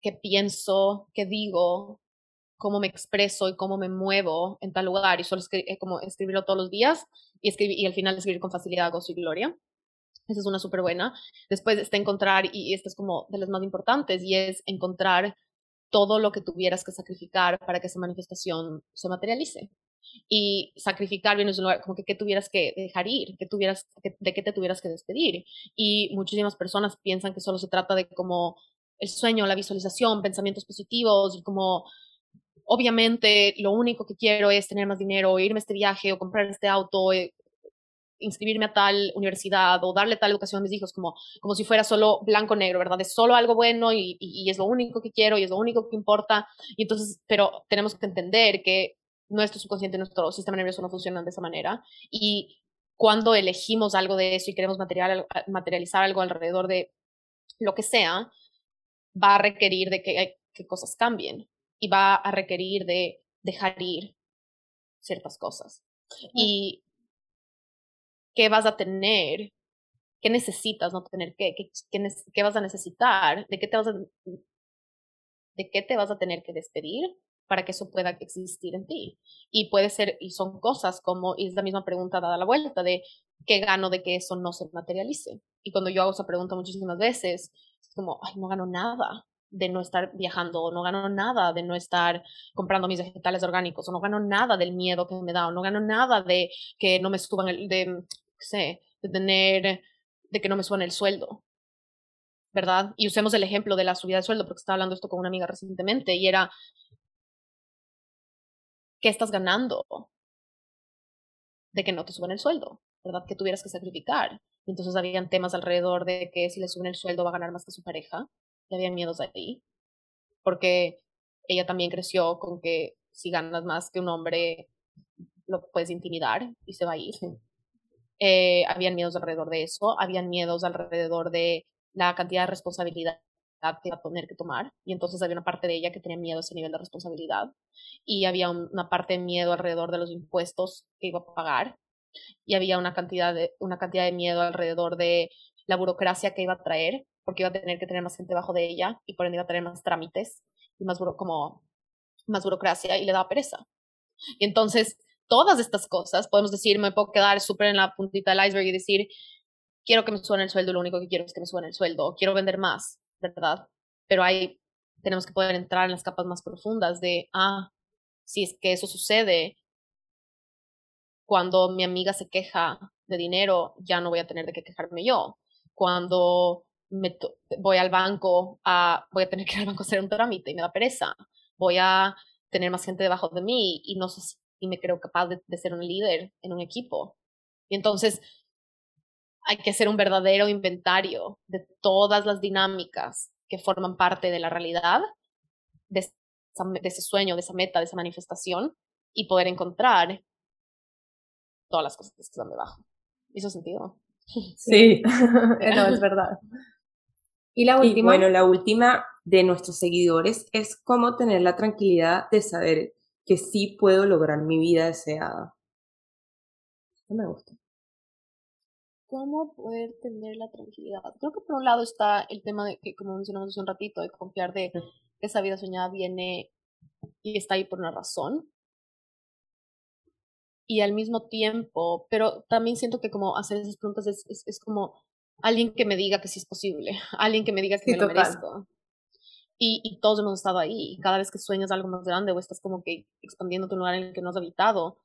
qué pienso, qué digo, cómo me expreso y cómo me muevo en tal lugar y solo es como escribirlo todos los días y, escribir, y al final escribir con facilidad, gozo y gloria. Esa es una súper buena. Después está encontrar, y esta es como de las más importantes, y es encontrar todo lo que tuvieras que sacrificar para que esa manifestación se materialice. Y sacrificar bien es un lugar como que, que tuvieras que dejar ir, que tuvieras, de qué te tuvieras que despedir. Y muchísimas personas piensan que solo se trata de como el sueño, la visualización, pensamientos positivos y como obviamente lo único que quiero es tener más dinero, irme a este viaje o comprar este auto, eh, inscribirme a tal universidad o darle tal educación a mis hijos, como, como si fuera solo blanco-negro, ¿verdad? Es solo algo bueno y, y, es lo único que quiero y es lo único que importa. Y entonces, pero tenemos que entender que nuestro subconsciente, nuestro sistema nervioso no funcionan de esa manera. Y cuando elegimos algo de eso y queremos material, materializar algo alrededor de lo que sea, va a requerir de que, que cosas cambien y va a requerir de dejar ir ciertas cosas. Y qué vas a tener, qué necesitas no tener, qué, qué, qué, vas a necesitar, de qué te vas a, de qué te vas a tener que despedir para que eso pueda existir en ti. Y puede ser, y son cosas como, y es la misma pregunta dada la vuelta, de qué gano de que eso no se materialice. Y cuando yo hago esa pregunta muchísimas veces, como, ay, no gano nada de no estar viajando, o no gano nada de no estar comprando mis vegetales orgánicos, o no gano nada del miedo que me da, o no gano nada de que no me suban el, de, sé, de tener, de que no me suban el sueldo. ¿Verdad? Y usemos el ejemplo de la subida de sueldo, porque estaba hablando esto con una amiga recientemente, y era, ¿qué estás ganando? De que no te suban el sueldo, ¿verdad? Que tuvieras que sacrificar. Entonces habían temas alrededor de que si le suben el sueldo va a ganar más que su pareja. Y habían miedos ahí. Porque ella también creció con que si ganas más que un hombre, lo puedes intimidar y se va a ir. Eh, habían miedos alrededor de eso. Habían miedos alrededor de la cantidad de responsabilidad que iba a tener que tomar. Y entonces había una parte de ella que tenía miedo a ese nivel de responsabilidad. Y había una parte de miedo alrededor de los impuestos que iba a pagar y había una cantidad de, una cantidad de miedo alrededor de la burocracia que iba a traer, porque iba a tener que tener más gente bajo de ella y por ende iba a tener más trámites y más, como, más burocracia y le daba pereza. Y entonces, todas estas cosas, podemos decir, me puedo quedar súper en la puntita del iceberg y decir, quiero que me suban el sueldo, lo único que quiero es que me suban el sueldo, quiero vender más, ¿verdad? Pero hay, tenemos que poder entrar en las capas más profundas de, ah, si es que eso sucede, cuando mi amiga se queja de dinero, ya no voy a tener de qué quejarme yo. Cuando me voy al banco, voy a tener que ir al banco a hacer un trámite y me da pereza. Voy a tener más gente debajo de mí y no sé si me creo capaz de, de ser un líder en un equipo. Y entonces hay que hacer un verdadero inventario de todas las dinámicas que forman parte de la realidad, de, ese sueño, de esa meta, de esa manifestación, y poder encontrar todas las cosas que están debajo. ¿Hizo sentido? (laughs) Sí, (laughs) no, es verdad. Y la última. bueno, la última de nuestros seguidores es cómo tener la tranquilidad de saber que sí puedo lograr mi vida deseada. Esto me gusta. ¿Cómo poder tener la tranquilidad? Creo que por un lado está el tema de que, como mencionamos hace un ratito, de confiar de que esa vida soñada viene y está ahí por una razón. Y al mismo tiempo, pero también siento que como hacer esas preguntas es, es, como alguien que me diga que sí es posible, (laughs) alguien que me diga que me lo merezco. Y, y, todos hemos estado ahí. Y cada vez que sueñas algo más grande o estás como que expandiendo tu lugar en el que no has habitado,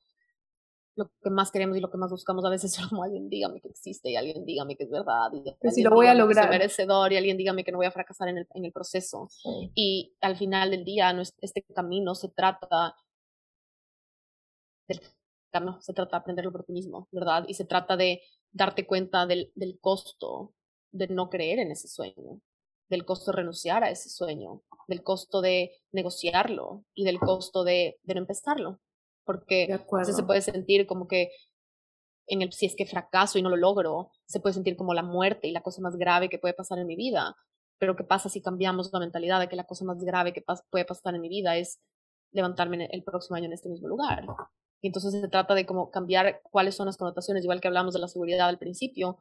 lo que más queremos y lo que más buscamos a veces (laughs) es como alguien dígame que existe y alguien dígame que es verdad y que si lo voy a lograr soy merecedor y alguien dígame que no voy a fracasar en el, en el proceso y al final del día este camino se trata del camino se trata de aprender el oportunismo verdad y se trata de darte cuenta del, del costo de no creer en ese sueño del costo de renunciar a ese sueño del costo de negociarlo y del costo de, de no empezarlo porque se puede sentir como que en el si es que fracaso y no lo logro, se puede sentir como la muerte y la cosa más grave que puede pasar en mi vida. Pero ¿qué pasa si cambiamos la mentalidad de que la cosa más grave que puede pasar en mi vida es levantarme el próximo año en este mismo lugar? Y entonces se trata de como cambiar cuáles son las connotaciones, igual que hablamos de la seguridad al principio,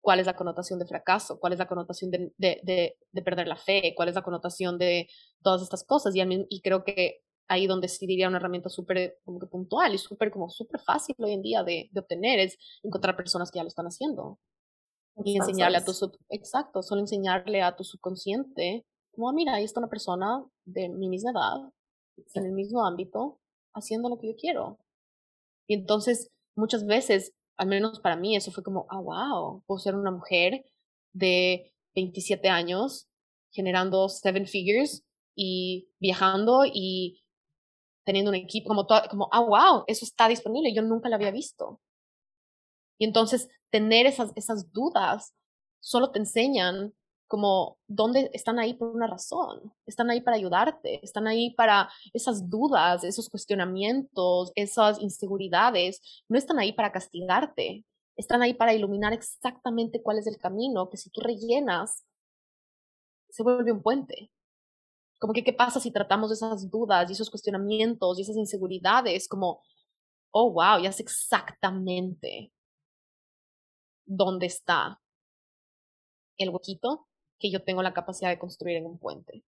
cuál es la connotación de fracaso, cuál es la connotación de, de, de, perder la fe, cuál es la connotación de todas estas cosas. Y, y creo que ahí donde sí diría una herramienta súper como que puntual y súper como súper fácil hoy en día de, de, obtener es encontrar personas que ya lo están haciendo y enseñarle a tu sub, exacto, solo enseñarle a tu subconsciente como ah, mira, ahí está una persona de mi misma edad, en el mismo ámbito, haciendo lo que yo quiero. Y entonces muchas veces, al menos para mí, eso fue como, ah, wow, puedo ser una mujer de 27 años generando seven figures y viajando y teniendo un equipo, como, como, ah, wow, eso está disponible, yo nunca lo había visto. Y entonces tener esas, esas dudas solo te enseñan como dónde están ahí por una razón, están ahí para ayudarte, están ahí para esas dudas, esos cuestionamientos, esas inseguridades, no están ahí para castigarte, están ahí para iluminar exactamente cuál es el camino que si tú rellenas, se vuelve un puente. Como que qué pasa si tratamos esas dudas y esos cuestionamientos y esas inseguridades como, oh, wow, ya sé exactamente dónde está el huequito que yo tengo la capacidad de construir en un puente.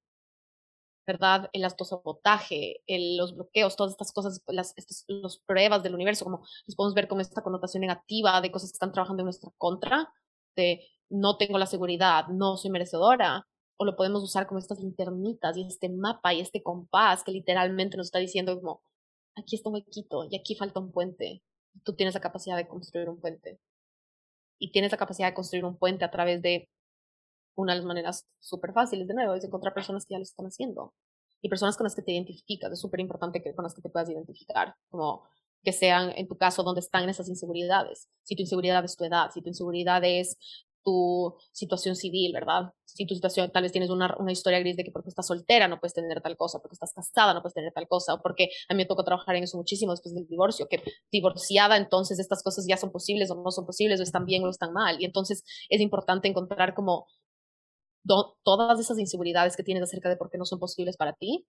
¿Verdad? El autosabotaje, el, los bloqueos, todas estas cosas, las los pruebas del universo, como los podemos ver con esta connotación negativa de cosas que están trabajando en nuestra contra, de no tengo la seguridad, no soy merecedora, o lo podemos usar como estas linternitas y este mapa y este compás que literalmente nos está diciendo como, aquí está un huequito y aquí falta un puente. Tú tienes la capacidad de construir un puente. Y tienes la capacidad de construir un puente a través de una de las maneras súper fáciles, de nuevo, es encontrar personas que ya lo están haciendo. Y personas con las que te identificas. Es súper importante que con las que te puedas identificar. Como que sean, en tu caso, donde están esas inseguridades. Si tu inseguridad es tu edad, si tu inseguridad es tu situación civil, ¿verdad? Si tu situación, tal vez tienes una, una, historia gris de que porque estás soltera no puedes tener tal cosa, porque estás casada no puedes tener tal cosa, o porque a mí me tocó trabajar en eso muchísimo después del divorcio, que divorciada entonces estas cosas ya son posibles o no son posibles, o están bien o están mal. Y entonces es importante encontrar como todas esas inseguridades que tienes acerca de por qué no son posibles para ti,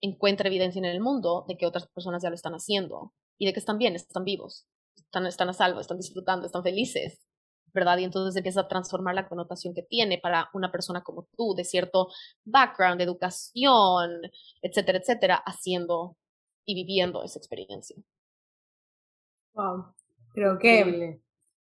encuentra evidencia en el mundo de que otras personas ya lo están haciendo y de que están bien, están vivos, están, están a salvo, están disfrutando, están felices ¿verdad? Y entonces empieza a transformar la connotación que tiene para una persona como tú, de cierto background, de educación, etcétera, etcétera, haciendo y viviendo esa experiencia. Wow, creo que,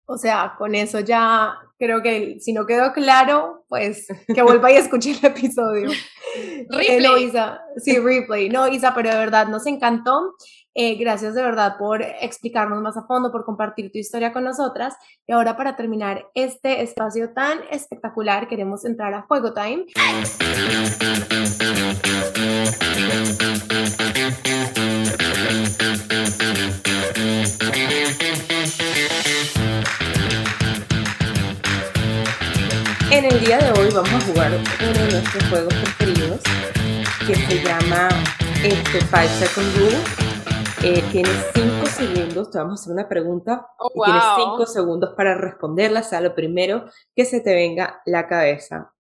o sea, con eso ya, creo que si no quedó claro, pues que vuelva y escuche el episodio. (laughs) replay. no, Isa, sí, replay. No, Isa, pero de verdad nos encantó. Eh, gracias de verdad por explicarnos más a fondo, por compartir tu historia con nosotras. Y ahora para terminar este espacio tan espectacular, queremos entrar a Fuego Time. Vamos a jugar uno de nuestros juegos preferidos que se llama este, Five Second Rule. Eh, tienes 5 segundos, te vamos a hacer una pregunta Oh, y tienes wow. 5 segundos para responderla, sea lo primero que se te venga a la cabeza.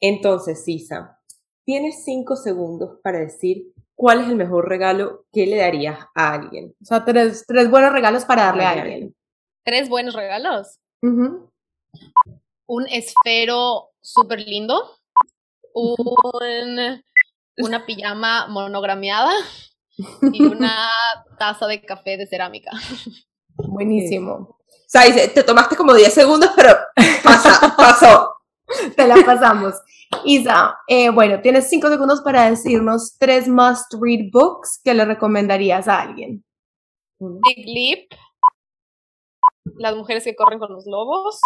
Entonces, Sisa, tienes 5 segundos para decir cuál es el mejor regalo que le darías a alguien. O sea, tres, tres buenos regalos para darle a alguien. Tres buenos regalos. Un esfero súper lindo. Un, una (laughs) pijama monogrameada. Y una taza de café de cerámica. Buenísimo. O sea, dice, te tomaste como 10 segundos, pero pasa, (laughs) pasó. Te la pasamos. Isa, eh, bueno, tienes cinco segundos para decirnos tres must read books que le recomendarías a alguien. Big Leap. Las mujeres que corren con los lobos.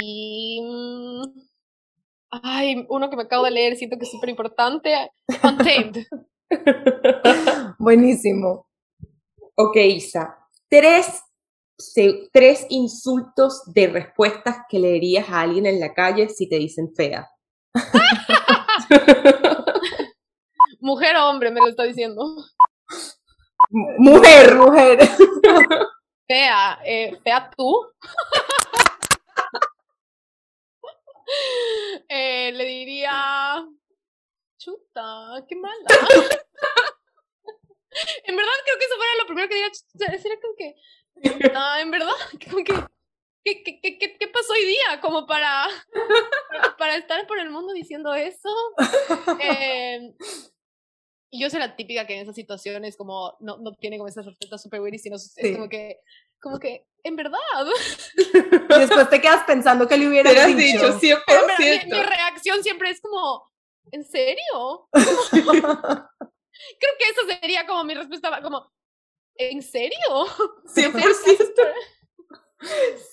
Y. mm, Ay, uno que me acabo de leer, siento que es súper importante. Untamed. (laughs) Buenísimo. Ok, Isa. Tres, tres insultos de respuestas que le dirías a alguien en la calle si te dicen fea. (laughs) Mujer o hombre, me lo está diciendo. Mujer. Mujer. Fea, eh, fea tú. (laughs) (laughs) Eh, le diría. Chuta, qué mala. (laughs) en verdad, creo que eso fuera lo primero que diría. chuta, Sería como que. No, en verdad, (laughs) como que. ¿Qué, qué, qué, qué- qué pasó hoy día? Como para, para, para estar por el mundo diciendo eso. Eh, y yo soy la típica que en esas situaciones como no, no tiene como esas respuestas super weird, sino es Sí. como que, como que, en verdad, Y (laughs) después te quedas pensando que le hubieras dicho. dicho, en verdad, mi, 100%. mi reacción siempre es como, ¿en serio? (laughs) Creo que esa sería como mi respuesta, como, ¿en serio? 100%. (laughs)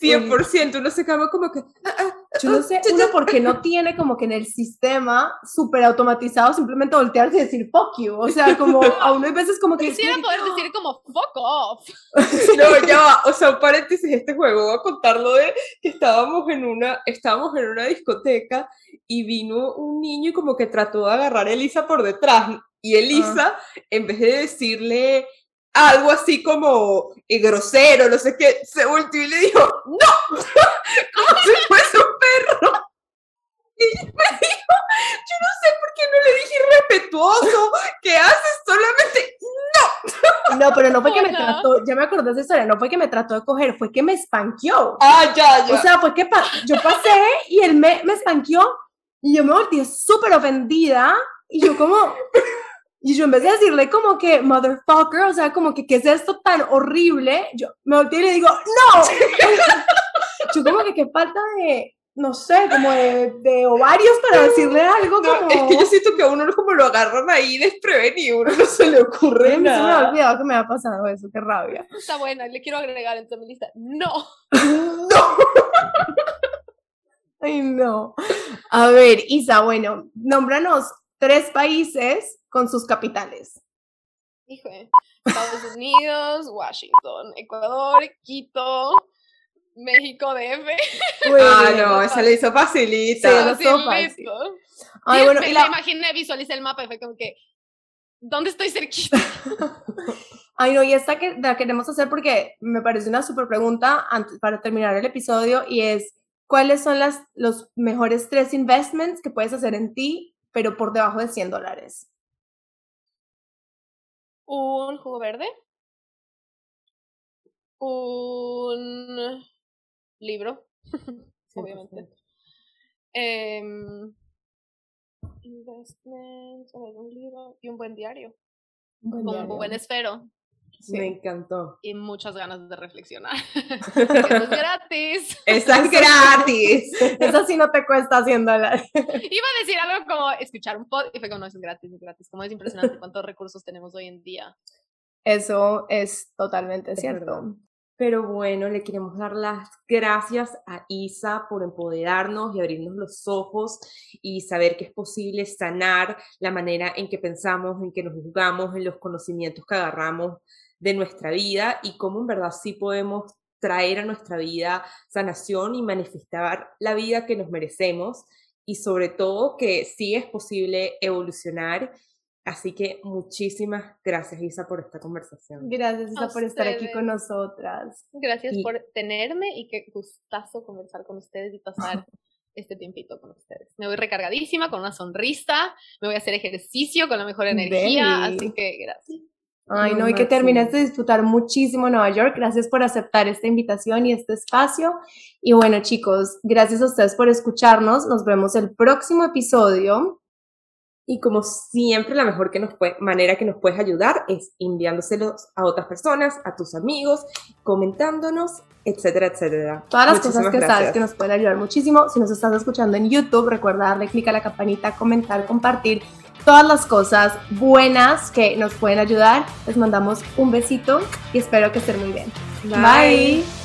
100%. Uno se acaba como que. ah, ah, Yo no sé, uno porque no tiene como que en el sistema súper automatizado simplemente voltearse y decir fuck you. O sea, como a uno hay veces como que... Quisiera poder decir como, fuck off. (laughs) No, ya va. O sea, un paréntesis, este juego, voy a contarlo de que estábamos en una, estábamos en una discoteca y vino un niño y como que trató de agarrar a Elisa por detrás. Y Elisa, en vez de decirle algo así como eh, grosero, no sé qué, se volteó y le dijo, ¡No! (laughs) como si fuese un perro. Y me dijo, yo no sé por qué no le dije respetuoso, ¿qué haces? Solamente (laughs) No, pero no fue que me trató, ya me acordé de esa historia, no fue que me trató de coger, fue que me espanqueó. Ah, ya, ya. O sea, fue que pa- yo pasé y él me, me espanqueó y yo me volteé súper ofendida y yo como, y yo en vez de decirle como que motherfucker, o sea, como que qué es esto tan horrible, yo me volteé y le digo, no. (laughs) yo como que qué falta de, no sé, como de, de ovarios para decirle algo No, como... es que yo siento que a uno como lo agarran ahí desprevenido, uno no se le ocurre Ay, a mí se me nada. olvidado que me había pasado eso, qué rabia. Está buena, le quiero agregar entre mi lista. (laughs) No. Ay, no. A ver, Isa, bueno, nómbranos tres países con sus capitales. Hijo, Estados Unidos, Washington, Ecuador, Quito, México DF. Muy Ah, no, esa le hizo facilita. Sí, estuvo Facilito. Ay, bueno, me, y me la- imaginé, visualicé el mapa y fue como que, ¿dónde estoy cerquita? (laughs) Ay, no, y esta que la queremos hacer porque me parece una súper pregunta antes, para terminar el episodio y es, ¿cuáles son las, los mejores tres investments que puedes hacer en ti, pero por debajo de 100 dólares? Un jugo verde. Un libro, (laughs) obviamente. Em, investments, a ver, un libro y un buen diario. Con un buen esfero Me encantó. y muchas ganas de reflexionar. (laughs) Eso es gratis. Esa es gratis. (laughs) Eso sí no te cuesta 100 dólares. (laughs) Iba a decir algo como escuchar un pod y fue como, no, eso es gratis, es gratis. Como es impresionante cuántos recursos tenemos hoy en día. Eso es totalmente Es cierto. verdad. Pero bueno, le queremos dar las gracias a Isa por empoderarnos y abrirnos los ojos y saber que es posible sanar la manera en que pensamos, en que nos juzgamos, en los conocimientos que agarramos de nuestra vida y cómo en verdad sí podemos traer a nuestra vida sanación y manifestar la vida que nos merecemos y sobre todo que sí es posible evolucionar. Así que muchísimas gracias, Isa, por esta conversación. Gracias, Isa, A por estar aquí con nosotras. Gracias Y- por tenerme y qué gustazo conversar con ustedes y pasar (laughs) este tiempito con ustedes. Me voy recargadísima, con una sonrisa, me voy a hacer ejercicio con la mejor energía, Deli. así que gracias. Ay, Lo no, y que terminaste de disfrutar muchísimo Nueva York. Gracias por aceptar esta invitación y este espacio. Y bueno, chicos, gracias a ustedes por escucharnos. Nos vemos el próximo episodio. Y como siempre, la mejor que nos puede- manera que nos puedes ayudar es enviándoselos a otras personas, a tus amigos, comentándonos, etcétera, etcétera. Todas las Muchísimas cosas que gracias. sabes que nos pueden ayudar muchísimo. Si nos estás escuchando en YouTube, recuerda darle clic a la campanita, comentar, compartir todas las cosas buenas que nos pueden ayudar. Les mandamos un besito y espero que estén muy bien. Bye. Bye.